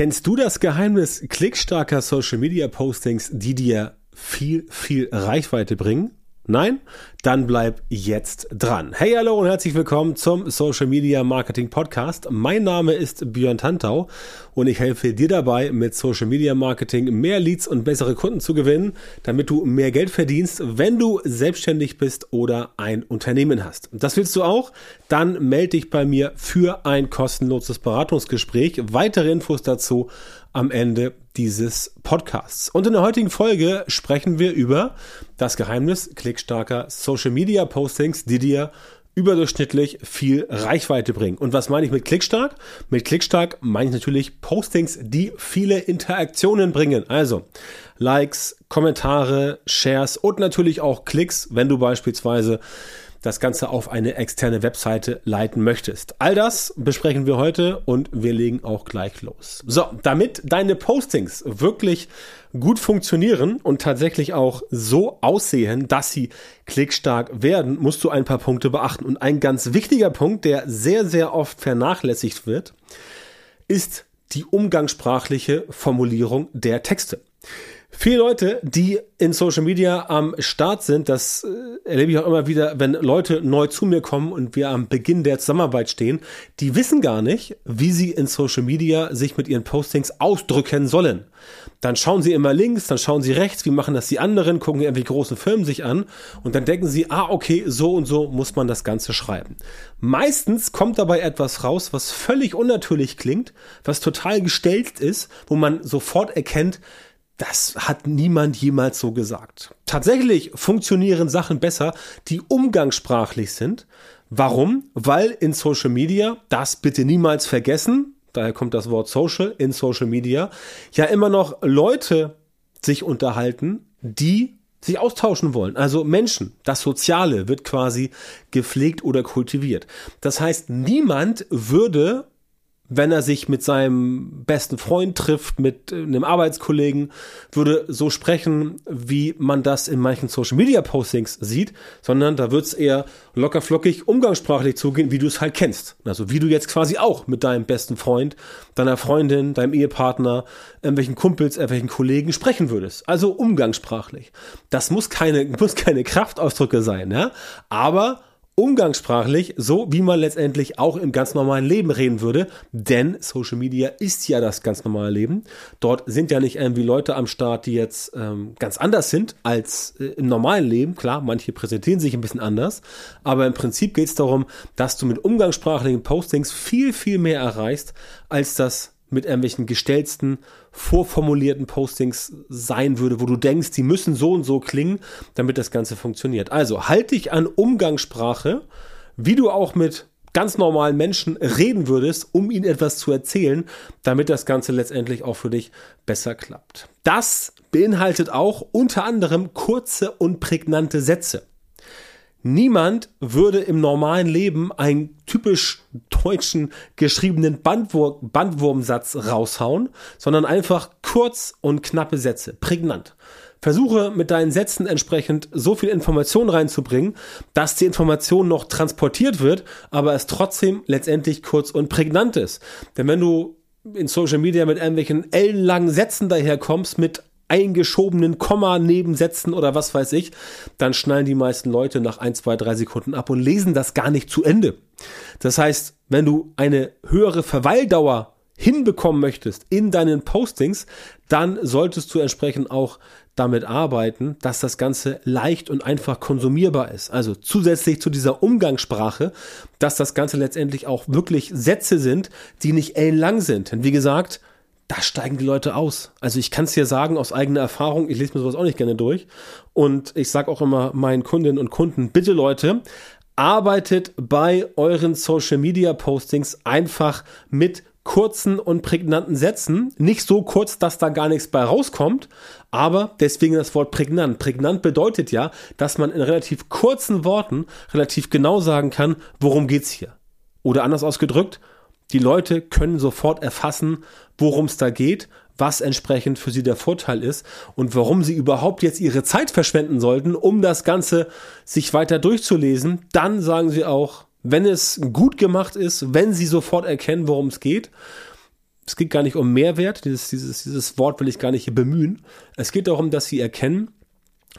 Kennst du das Geheimnis klickstarker Social Media Postings, die dir viel, viel Reichweite bringen? Nein? Dann bleib jetzt dran. Hey, hallo und herzlich willkommen zum Social Media Marketing Podcast. Mein Name ist Björn Tantau und ich helfe dir dabei, mit Social Media Marketing mehr Leads und bessere Kunden zu gewinnen, damit du mehr Geld verdienst, wenn du selbstständig bist oder ein Unternehmen hast. Das willst du auch? Dann melde dich bei mir für ein kostenloses Beratungsgespräch. Weitere Infos dazu am Ende dieses Podcasts. Und in der heutigen Folge sprechen wir über das Geheimnis klickstarker Social Media Postings, die dir überdurchschnittlich viel Reichweite bringen. Und was meine ich mit klickstark? Mit klickstark meine ich natürlich Postings, die viele Interaktionen bringen. Also Likes, Kommentare, Shares und natürlich auch Klicks, wenn du beispielsweise das Ganze auf eine externe Webseite leiten möchtest. All das besprechen wir heute und wir legen auch gleich los. So, damit deine Postings wirklich gut funktionieren und tatsächlich auch so aussehen, dass sie klickstark werden, musst du ein paar Punkte beachten. Und ein ganz wichtiger Punkt, der sehr, sehr oft vernachlässigt wird, ist die umgangssprachliche Formulierung der Texte. Viele Leute, die in Social Media am Start sind, das äh, erlebe ich auch immer wieder, wenn Leute neu zu mir kommen und wir am Beginn der Zusammenarbeit stehen, die wissen gar nicht, wie sie in Social Media sich mit ihren Postings ausdrücken sollen. Dann schauen sie immer links, dann schauen sie rechts, wie machen das die anderen, gucken irgendwie großen Firmen sich an und dann denken sie, ah, okay, so und so muss man das Ganze schreiben. Meistens kommt dabei etwas raus, was völlig unnatürlich klingt, was total gestellt ist, wo man sofort erkennt, das hat niemand jemals so gesagt. Tatsächlich funktionieren Sachen besser, die umgangssprachlich sind. Warum? Weil in Social Media, das bitte niemals vergessen, daher kommt das Wort Social in Social Media, ja immer noch Leute sich unterhalten, die sich austauschen wollen. Also Menschen, das Soziale wird quasi gepflegt oder kultiviert. Das heißt, niemand würde wenn er sich mit seinem besten Freund trifft, mit äh, einem Arbeitskollegen, würde so sprechen, wie man das in manchen Social Media Postings sieht, sondern da wird es eher locker flockig umgangssprachlich zugehen, wie du es halt kennst. Also wie du jetzt quasi auch mit deinem besten Freund, deiner Freundin, deinem Ehepartner, irgendwelchen Kumpels, irgendwelchen Kollegen sprechen würdest. Also umgangssprachlich. Das muss keine, muss keine Kraftausdrücke sein, ja. Aber umgangssprachlich, so wie man letztendlich auch im ganz normalen Leben reden würde, denn Social Media ist ja das ganz normale Leben. Dort sind ja nicht irgendwie Leute am Start, die jetzt ähm, ganz anders sind als äh, im normalen Leben. Klar, manche präsentieren sich ein bisschen anders, aber im Prinzip geht es darum, dass du mit umgangssprachlichen Postings viel, viel mehr erreichst, als das mit irgendwelchen gestellten, vorformulierten Postings sein würde, wo du denkst, die müssen so und so klingen, damit das Ganze funktioniert. Also halt dich an Umgangssprache, wie du auch mit ganz normalen Menschen reden würdest, um ihnen etwas zu erzählen, damit das Ganze letztendlich auch für dich besser klappt. Das beinhaltet auch unter anderem kurze und prägnante Sätze. Niemand würde im normalen Leben einen typisch deutschen geschriebenen Bandwur Bandwurmsatz raushauen, sondern einfach kurz und knappe Sätze, prägnant. Versuche mit deinen Sätzen entsprechend so viel Information reinzubringen, dass die Information noch transportiert wird, aber es trotzdem letztendlich kurz und prägnant ist. Denn wenn du in Social Media mit irgendwelchen ellenlangen Sätzen daherkommst, mit eingeschobenen Komma-Nebensätzen oder was weiß ich, dann schnallen die meisten Leute nach ein, zwei, drei Sekunden ab und lesen das gar nicht zu Ende. Das heißt, wenn du eine höhere Verweildauer hinbekommen möchtest in deinen Postings, dann solltest du entsprechend auch damit arbeiten, dass das Ganze leicht und einfach konsumierbar ist. Also zusätzlich zu dieser Umgangssprache, dass das Ganze letztendlich auch wirklich Sätze sind, die nicht ellenlang sind. Denn wie gesagt, da steigen die Leute aus. Also ich kann es dir sagen aus eigener Erfahrung, ich lese mir sowas auch nicht gerne durch. Und ich sage auch immer meinen Kundinnen und Kunden, bitte Leute, arbeitet bei euren Social Media Postings einfach mit kurzen und prägnanten Sätzen. Nicht so kurz, dass da gar nichts bei rauskommt, aber deswegen das Wort prägnant. Prägnant bedeutet ja, dass man in relativ kurzen Worten relativ genau sagen kann, worum geht's hier. Oder anders ausgedrückt, die Leute können sofort erfassen, worum es da geht, was entsprechend für sie der Vorteil ist und warum sie überhaupt jetzt ihre Zeit verschwenden sollten, um das Ganze sich weiter durchzulesen. Dann sagen sie auch, wenn es gut gemacht ist, wenn sie sofort erkennen, worum es geht, Es geht gar nicht um Mehrwert, dieses, dieses, dieses Wort will ich gar nicht hier bemühen. Es geht darum, dass sie erkennen,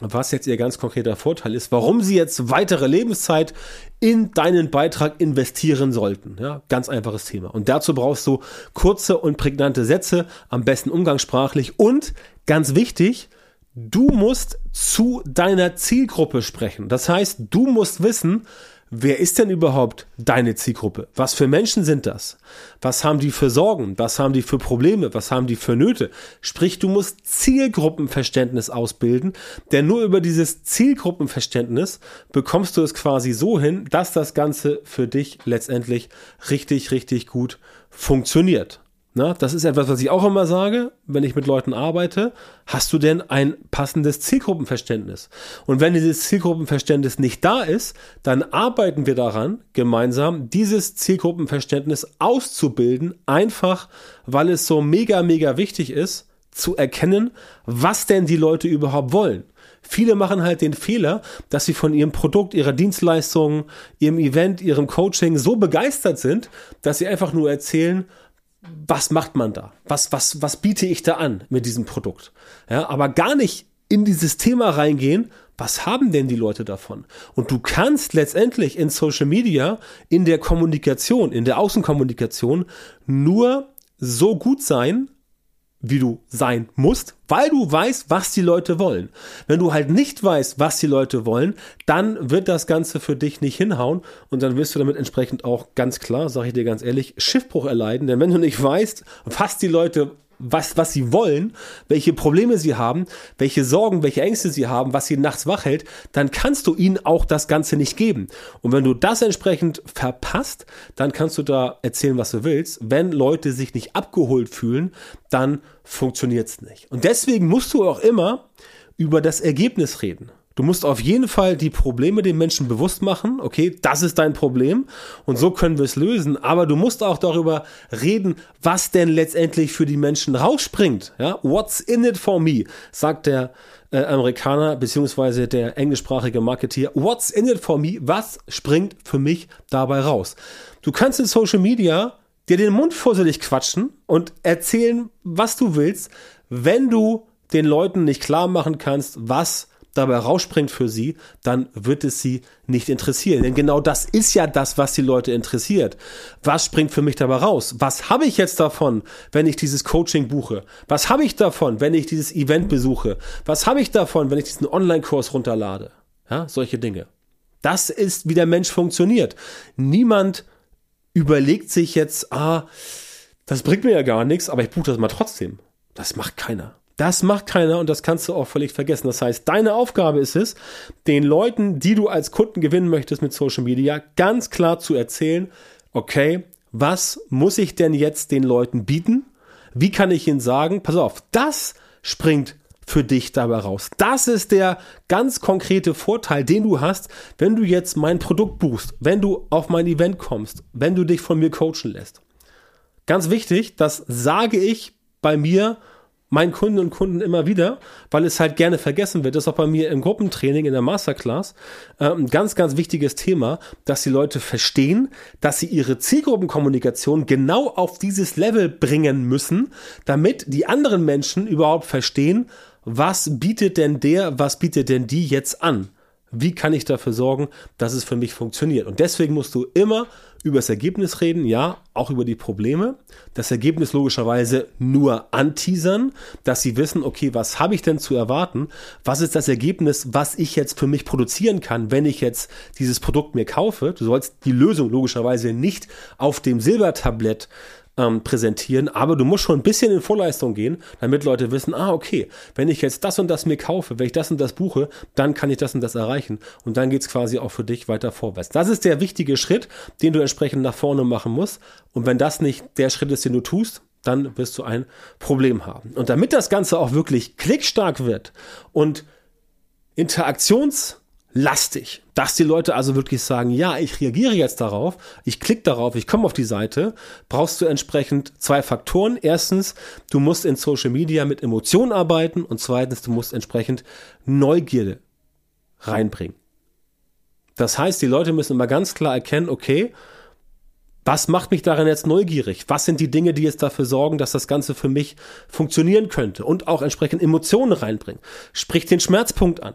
was jetzt ihr ganz konkreter Vorteil ist, warum sie jetzt weitere Lebenszeit in deinen Beitrag investieren sollten. Ja, ganz einfaches Thema. Und dazu brauchst du kurze und prägnante Sätze, am besten umgangssprachlich und ganz wichtig, du musst zu deiner Zielgruppe sprechen. Das heißt, du musst wissen, Wer ist denn überhaupt deine Zielgruppe? Was für Menschen sind das? Was haben die für Sorgen? Was haben die für Probleme? Was haben die für Nöte? Sprich, du musst Zielgruppenverständnis ausbilden, denn nur über dieses Zielgruppenverständnis bekommst du es quasi so hin, dass das Ganze für dich letztendlich richtig, richtig gut funktioniert. Na, das ist etwas, was ich auch immer sage, wenn ich mit Leuten arbeite. Hast du denn ein passendes Zielgruppenverständnis? Und wenn dieses Zielgruppenverständnis nicht da ist, dann arbeiten wir daran, gemeinsam dieses Zielgruppenverständnis auszubilden, einfach weil es so mega, mega wichtig ist, zu erkennen, was denn die Leute überhaupt wollen. Viele machen halt den Fehler, dass sie von ihrem Produkt, ihrer Dienstleistung, ihrem Event, ihrem Coaching so begeistert sind, dass sie einfach nur erzählen, was macht man da? Was, was, was biete ich da an mit diesem Produkt? Ja, aber gar nicht in dieses Thema reingehen, was haben denn die Leute davon? Und du kannst letztendlich in Social Media, in der Kommunikation, in der Außenkommunikation nur so gut sein, wie du sein musst, weil du weißt, was die Leute wollen. Wenn du halt nicht weißt, was die Leute wollen, dann wird das Ganze für dich nicht hinhauen und dann wirst du damit entsprechend auch ganz klar, sage ich dir ganz ehrlich, Schiffbruch erleiden. Denn wenn du nicht weißt, was die Leute was, was sie wollen, welche Probleme sie haben, welche Sorgen, welche Ängste sie haben, was sie nachts wach hält, dann kannst du ihnen auch das Ganze nicht geben. Und wenn du das entsprechend verpasst, dann kannst du da erzählen, was du willst. Wenn Leute sich nicht abgeholt fühlen, dann funktioniert es nicht. Und deswegen musst du auch immer über das Ergebnis reden. Du musst auf jeden Fall die Probleme den Menschen bewusst machen. Okay, das ist dein Problem und so können wir es lösen. Aber du musst auch darüber reden, was denn letztendlich für die Menschen rausspringt. Ja, what's in it for me, sagt der äh, Amerikaner beziehungsweise der englischsprachige Marketeer. What's in it for me? Was springt für mich dabei raus? Du kannst in Social Media dir den Mund fusselig quatschen und erzählen, was du willst, wenn du den Leuten nicht klar machen kannst, was dabei rausspringt für sie, dann wird es sie nicht interessieren. Denn genau das ist ja das, was die Leute interessiert. Was springt für mich dabei raus? Was habe ich jetzt davon, wenn ich dieses Coaching buche? Was habe ich davon, wenn ich dieses Event besuche? Was habe ich davon, wenn ich diesen Online-Kurs runterlade? Ja, solche Dinge. Das ist, wie der Mensch funktioniert. Niemand überlegt sich jetzt, ah, das bringt mir ja gar nichts, aber ich buche das mal trotzdem. Das macht keiner. Das macht keiner und das kannst du auch völlig vergessen. Das heißt, deine Aufgabe ist es, den Leuten, die du als Kunden gewinnen möchtest mit Social Media, ganz klar zu erzählen, okay, was muss ich denn jetzt den Leuten bieten? Wie kann ich ihnen sagen, pass auf, das springt für dich dabei raus. Das ist der ganz konkrete Vorteil, den du hast, wenn du jetzt mein Produkt buchst, wenn du auf mein Event kommst, wenn du dich von mir coachen lässt. Ganz wichtig, das sage ich bei mir meinen Kunden und Kunden immer wieder, weil es halt gerne vergessen wird. Das ist auch bei mir im Gruppentraining in der Masterclass äh, ein ganz, ganz wichtiges Thema, dass die Leute verstehen, dass sie ihre Zielgruppenkommunikation genau auf dieses Level bringen müssen, damit die anderen Menschen überhaupt verstehen, was bietet denn der, was bietet denn die jetzt an? Wie kann ich dafür sorgen, dass es für mich funktioniert? Und deswegen musst du immer über das Ergebnis reden, ja, auch über die Probleme. Das Ergebnis logischerweise nur anteasern, dass sie wissen, okay, was habe ich denn zu erwarten? Was ist das Ergebnis, was ich jetzt für mich produzieren kann, wenn ich jetzt dieses Produkt mir kaufe? Du sollst die Lösung logischerweise nicht auf dem Silbertablett ähm, präsentieren, aber du musst schon ein bisschen in Vorleistung gehen, damit Leute wissen, ah, okay, wenn ich jetzt das und das mir kaufe, wenn ich das und das buche, dann kann ich das und das erreichen. Und dann geht's quasi auch für dich weiter vorwärts. Das ist der wichtige Schritt, den du entsprechend nach vorne machen musst. Und wenn das nicht der Schritt ist, den du tust, dann wirst du ein Problem haben. Und damit das Ganze auch wirklich klickstark wird und interaktions lastig, dass die Leute also wirklich sagen, ja, ich reagiere jetzt darauf, ich klicke darauf, ich komme auf die Seite, brauchst du entsprechend zwei Faktoren. Erstens, du musst in Social Media mit Emotionen arbeiten und zweitens, du musst entsprechend Neugierde reinbringen. Das heißt, die Leute müssen immer ganz klar erkennen, okay, Was macht mich daran jetzt neugierig? Was sind die Dinge, die jetzt dafür sorgen, dass das Ganze für mich funktionieren könnte und auch entsprechend Emotionen reinbringen? Sprich den Schmerzpunkt an.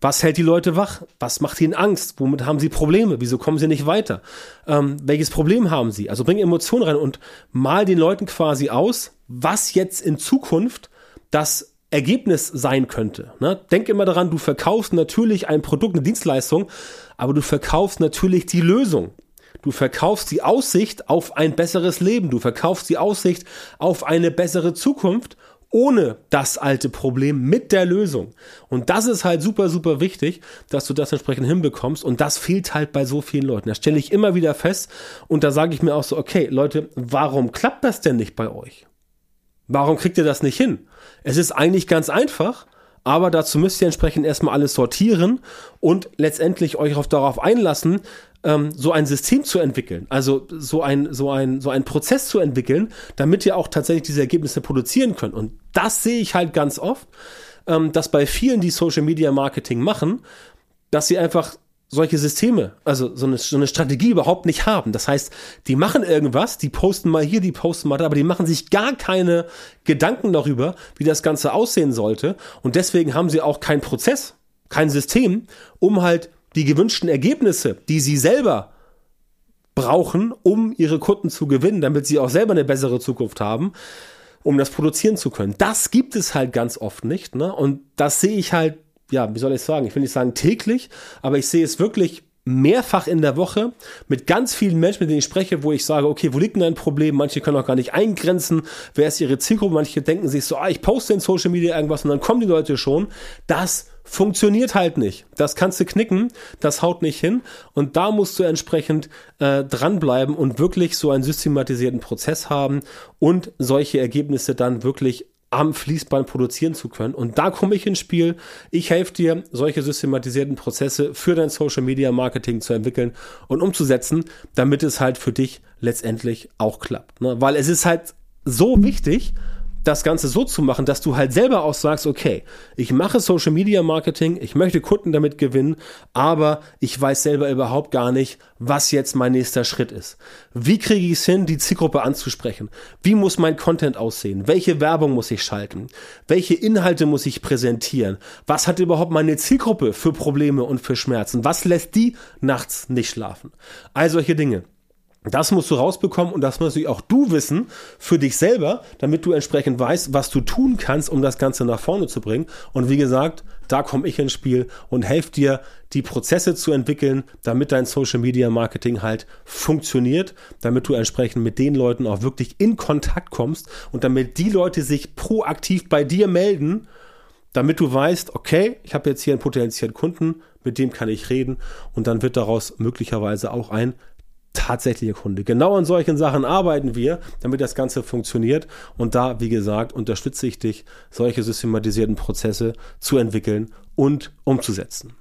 Was hält die Leute wach? Was macht ihnen Angst? Womit haben sie Probleme? Wieso kommen sie nicht weiter? Ähm, welches Problem haben sie? Also bring Emotionen rein und mal den Leuten quasi aus, was jetzt in Zukunft das Ergebnis sein könnte. Ne? Denk immer daran, du verkaufst natürlich ein Produkt, eine Dienstleistung, aber du verkaufst natürlich die Lösung. Du verkaufst die Aussicht auf ein besseres Leben. Du verkaufst die Aussicht auf eine bessere Zukunft ohne das alte Problem mit der Lösung. Und das ist halt super, super wichtig, dass du das entsprechend hinbekommst. Und das fehlt halt bei so vielen Leuten. Das stelle ich immer wieder fest. Und da sage ich mir auch so, okay, Leute, warum klappt das denn nicht bei euch? Warum kriegt ihr das nicht hin? Es ist eigentlich ganz einfach aber dazu müsst ihr entsprechend erstmal alles sortieren und letztendlich euch auch darauf einlassen, ähm, so ein System zu entwickeln, also so ein, so ein, so ein Prozess zu entwickeln, damit ihr auch tatsächlich diese Ergebnisse produzieren könnt. Und das sehe ich halt ganz oft, ähm, dass bei vielen, die Social Media Marketing machen, dass sie einfach solche Systeme, also so eine, so eine Strategie überhaupt nicht haben. Das heißt, die machen irgendwas, die posten mal hier, die posten mal da, aber die machen sich gar keine Gedanken darüber, wie das Ganze aussehen sollte. Und deswegen haben sie auch keinen Prozess, kein System, um halt die gewünschten Ergebnisse, die sie selber brauchen, um ihre Kunden zu gewinnen, damit sie auch selber eine bessere Zukunft haben, um das produzieren zu können. Das gibt es halt ganz oft nicht. Ne? Und das sehe ich halt ja, wie soll ich sagen? Ich will nicht sagen täglich, aber ich sehe es wirklich mehrfach in der Woche mit ganz vielen Menschen, mit denen ich spreche, wo ich sage, okay, wo liegt denn ein Problem? Manche können auch gar nicht eingrenzen. Wer ist ihre Zielgruppe? Manche denken sich so, ah, ich poste in Social Media irgendwas und dann kommen die Leute schon. Das funktioniert halt nicht. Das kannst du knicken, das haut nicht hin. Und da musst du entsprechend äh, dranbleiben und wirklich so einen systematisierten Prozess haben und solche Ergebnisse dann wirklich am Fließband produzieren zu können. Und da komme ich ins Spiel. Ich helfe dir, solche systematisierten Prozesse für dein Social Media Marketing zu entwickeln und umzusetzen, damit es halt für dich letztendlich auch klappt. Ne? Weil es ist halt so wichtig, das Ganze so zu machen, dass du halt selber auch sagst, okay, ich mache Social Media Marketing, ich möchte Kunden damit gewinnen, aber ich weiß selber überhaupt gar nicht, was jetzt mein nächster Schritt ist. Wie kriege ich es hin, die Zielgruppe anzusprechen? Wie muss mein Content aussehen? Welche Werbung muss ich schalten? Welche Inhalte muss ich präsentieren? Was hat überhaupt meine Zielgruppe für Probleme und für Schmerzen? Was lässt die nachts nicht schlafen? All solche Dinge. Das musst du rausbekommen und das musst du auch du wissen für dich selber, damit du entsprechend weißt, was du tun kannst, um das Ganze nach vorne zu bringen. Und wie gesagt, da komme ich ins Spiel und helfe dir, die Prozesse zu entwickeln, damit dein Social Media Marketing halt funktioniert, damit du entsprechend mit den Leuten auch wirklich in Kontakt kommst und damit die Leute sich proaktiv bei dir melden, damit du weißt, okay, ich habe jetzt hier einen potenziellen Kunden, mit dem kann ich reden und dann wird daraus möglicherweise auch ein tatsächlicher Kunde. Genau an solchen Sachen arbeiten wir, damit das Ganze funktioniert. Und da, wie gesagt, unterstütze ich dich, solche systematisierten Prozesse zu entwickeln und umzusetzen.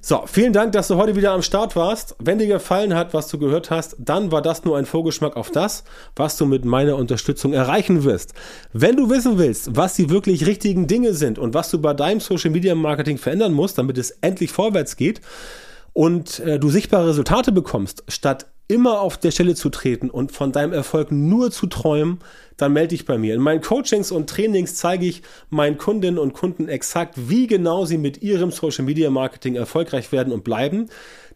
So, vielen Dank, dass du heute wieder am Start warst. Wenn dir gefallen hat, was du gehört hast, dann war das nur ein Vorgeschmack auf das, was du mit meiner Unterstützung erreichen wirst. Wenn du wissen willst, was die wirklich richtigen Dinge sind und was du bei deinem Social Media Marketing verändern musst, damit es endlich vorwärts geht, und äh, du sichtbare Resultate bekommst, statt immer auf der Stelle zu treten und von deinem Erfolg nur zu träumen, dann melde dich bei mir. In meinen Coachings und Trainings zeige ich meinen Kundinnen und Kunden exakt, wie genau sie mit ihrem Social Media Marketing erfolgreich werden und bleiben.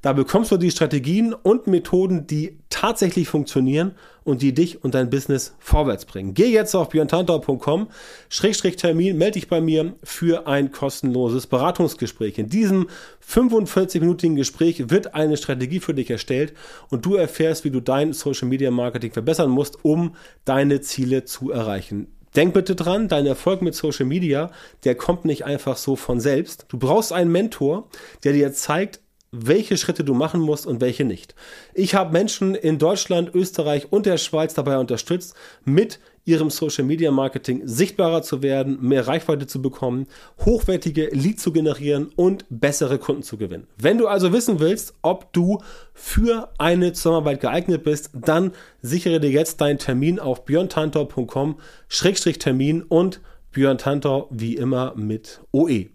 Da bekommst du die Strategien und Methoden, die tatsächlich funktionieren und die dich und dein Business vorwärts bringen. Geh jetzt auf björntantau.com, Schrägstrich Termin, melde dich bei mir für ein kostenloses Beratungsgespräch. In diesem 45-minütigen Gespräch wird eine Strategie für dich erstellt und du erfährst, wie du dein Social Media Marketing verbessern musst, um deine Ziele zu erreichen. Denk bitte dran, dein Erfolg mit Social Media, der kommt nicht einfach so von selbst. Du brauchst einen Mentor, der dir zeigt, welche Schritte du machen musst und welche nicht. Ich habe Menschen in Deutschland, Österreich und der Schweiz dabei unterstützt, mit ihrem Social Media Marketing sichtbarer zu werden, mehr Reichweite zu bekommen, hochwertige Leads zu generieren und bessere Kunden zu gewinnen. Wenn du also wissen willst, ob du für eine Zusammenarbeit geeignet bist, dann sichere dir jetzt deinen Termin auf björntantor.com-termin und Björn Tantor wie immer mit OE.